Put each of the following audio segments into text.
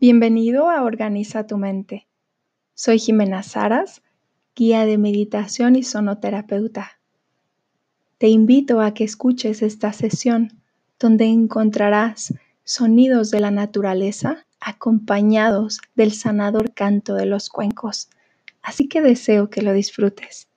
Bienvenido a Organiza tu mente. Soy Jimena Saras, guía de meditación y sonoterapeuta. Te invito a que escuches esta sesión donde encontrarás sonidos de la naturaleza acompañados del sanador canto de los cuencos. Así que deseo que lo disfrutes.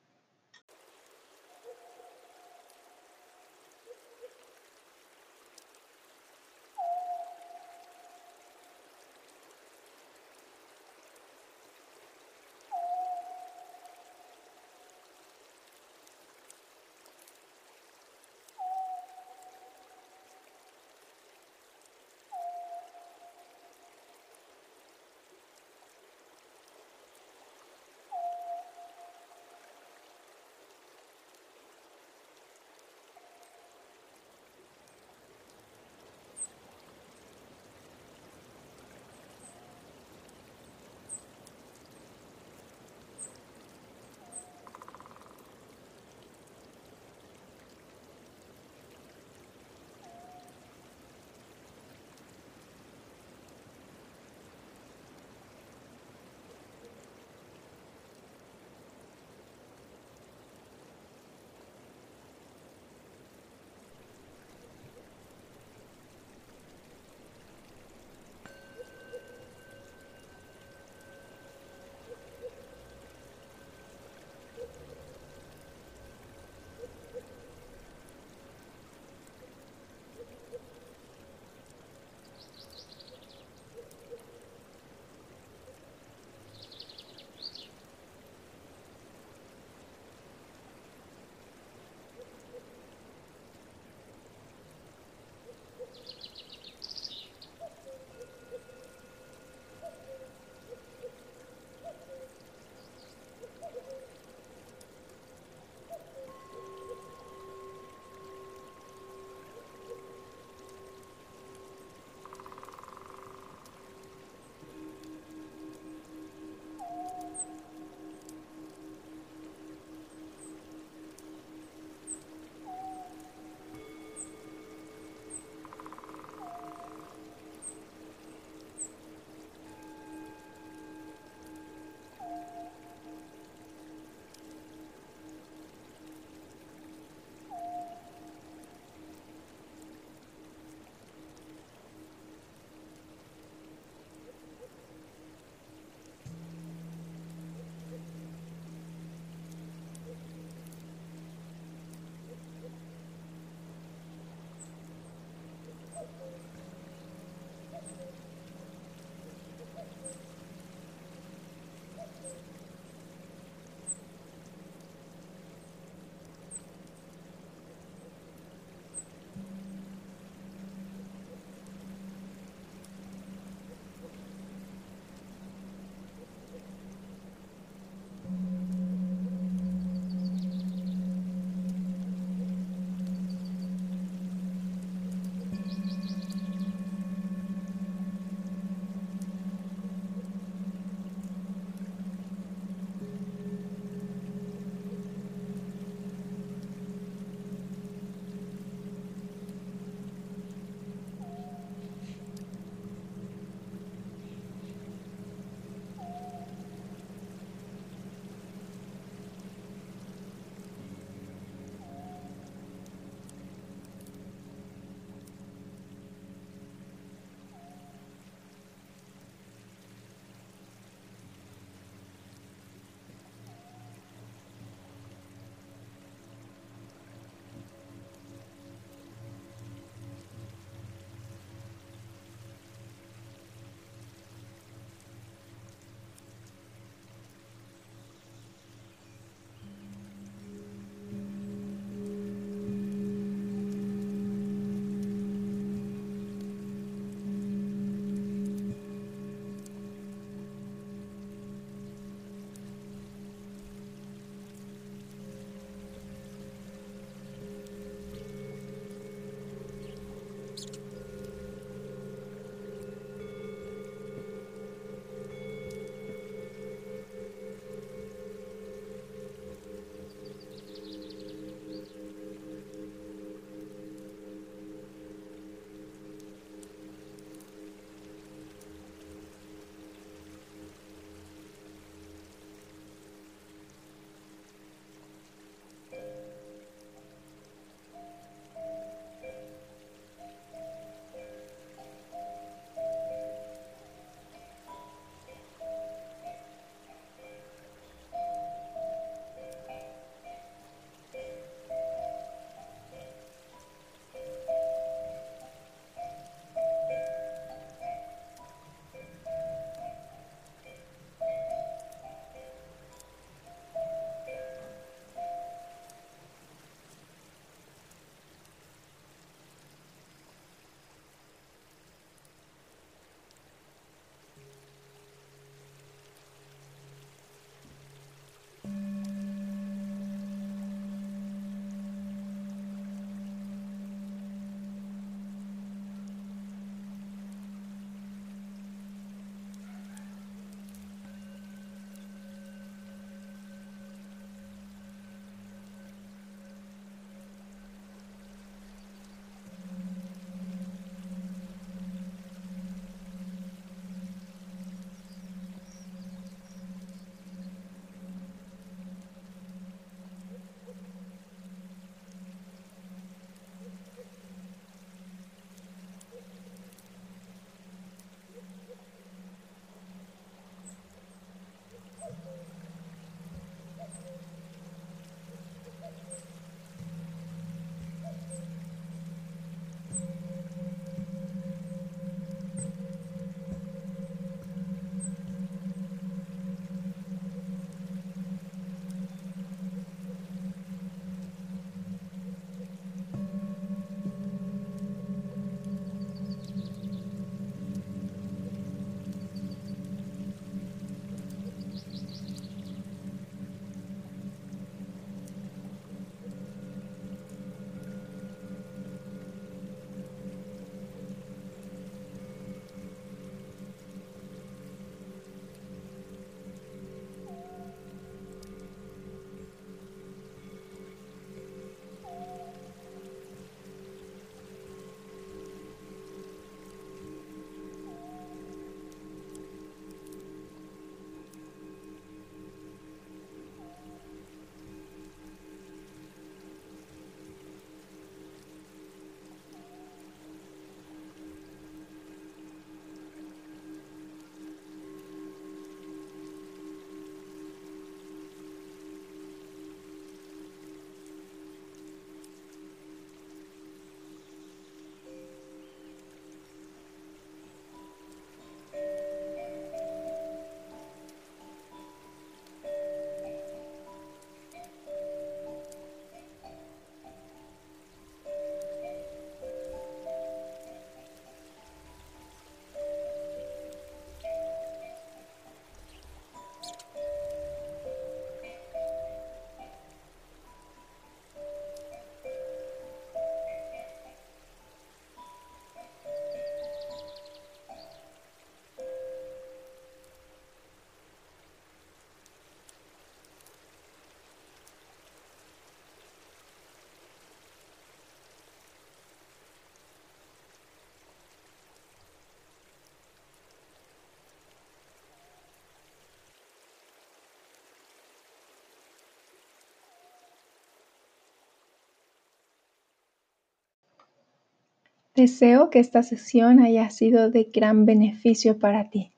Deseo que esta sesión haya sido de gran beneficio para ti.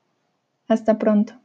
Hasta pronto.